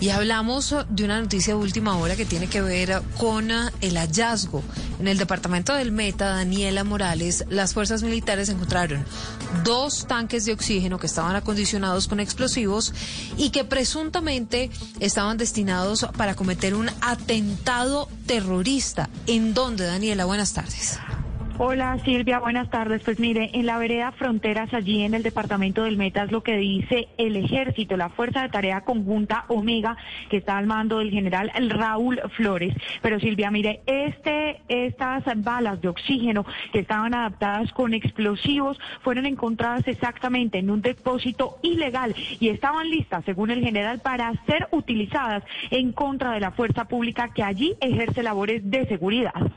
Y hablamos de una noticia de última hora que tiene que ver con el hallazgo. En el departamento del Meta, Daniela Morales, las fuerzas militares encontraron dos tanques de oxígeno que estaban acondicionados con explosivos y que presuntamente estaban destinados para cometer un atentado terrorista. ¿En dónde, Daniela? Buenas tardes. Hola Silvia, buenas tardes. Pues mire, en la vereda Fronteras, allí en el departamento del Meta, es lo que dice el ejército, la Fuerza de Tarea Conjunta Omega, que está al mando del general Raúl Flores. Pero Silvia, mire, este, estas balas de oxígeno que estaban adaptadas con explosivos fueron encontradas exactamente en un depósito ilegal y estaban listas, según el general, para ser utilizadas en contra de la fuerza pública que allí ejerce labores de seguridad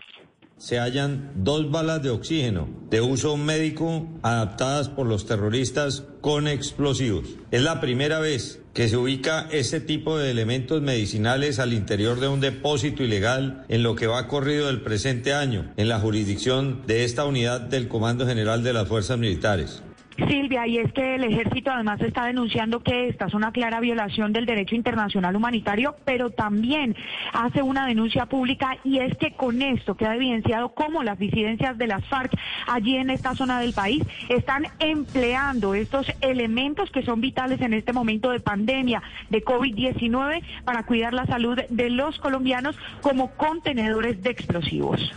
se hallan dos balas de oxígeno de uso médico adaptadas por los terroristas con explosivos. Es la primera vez que se ubica ese tipo de elementos medicinales al interior de un depósito ilegal en lo que va corrido del presente año en la jurisdicción de esta unidad del Comando General de las Fuerzas Militares. Silvia, y es que el ejército además está denunciando que esta es una clara violación del derecho internacional humanitario, pero también hace una denuncia pública y es que con esto queda evidenciado cómo las disidencias de las FARC allí en esta zona del país están empleando estos elementos que son vitales en este momento de pandemia de COVID-19 para cuidar la salud de los colombianos como contenedores de explosivos.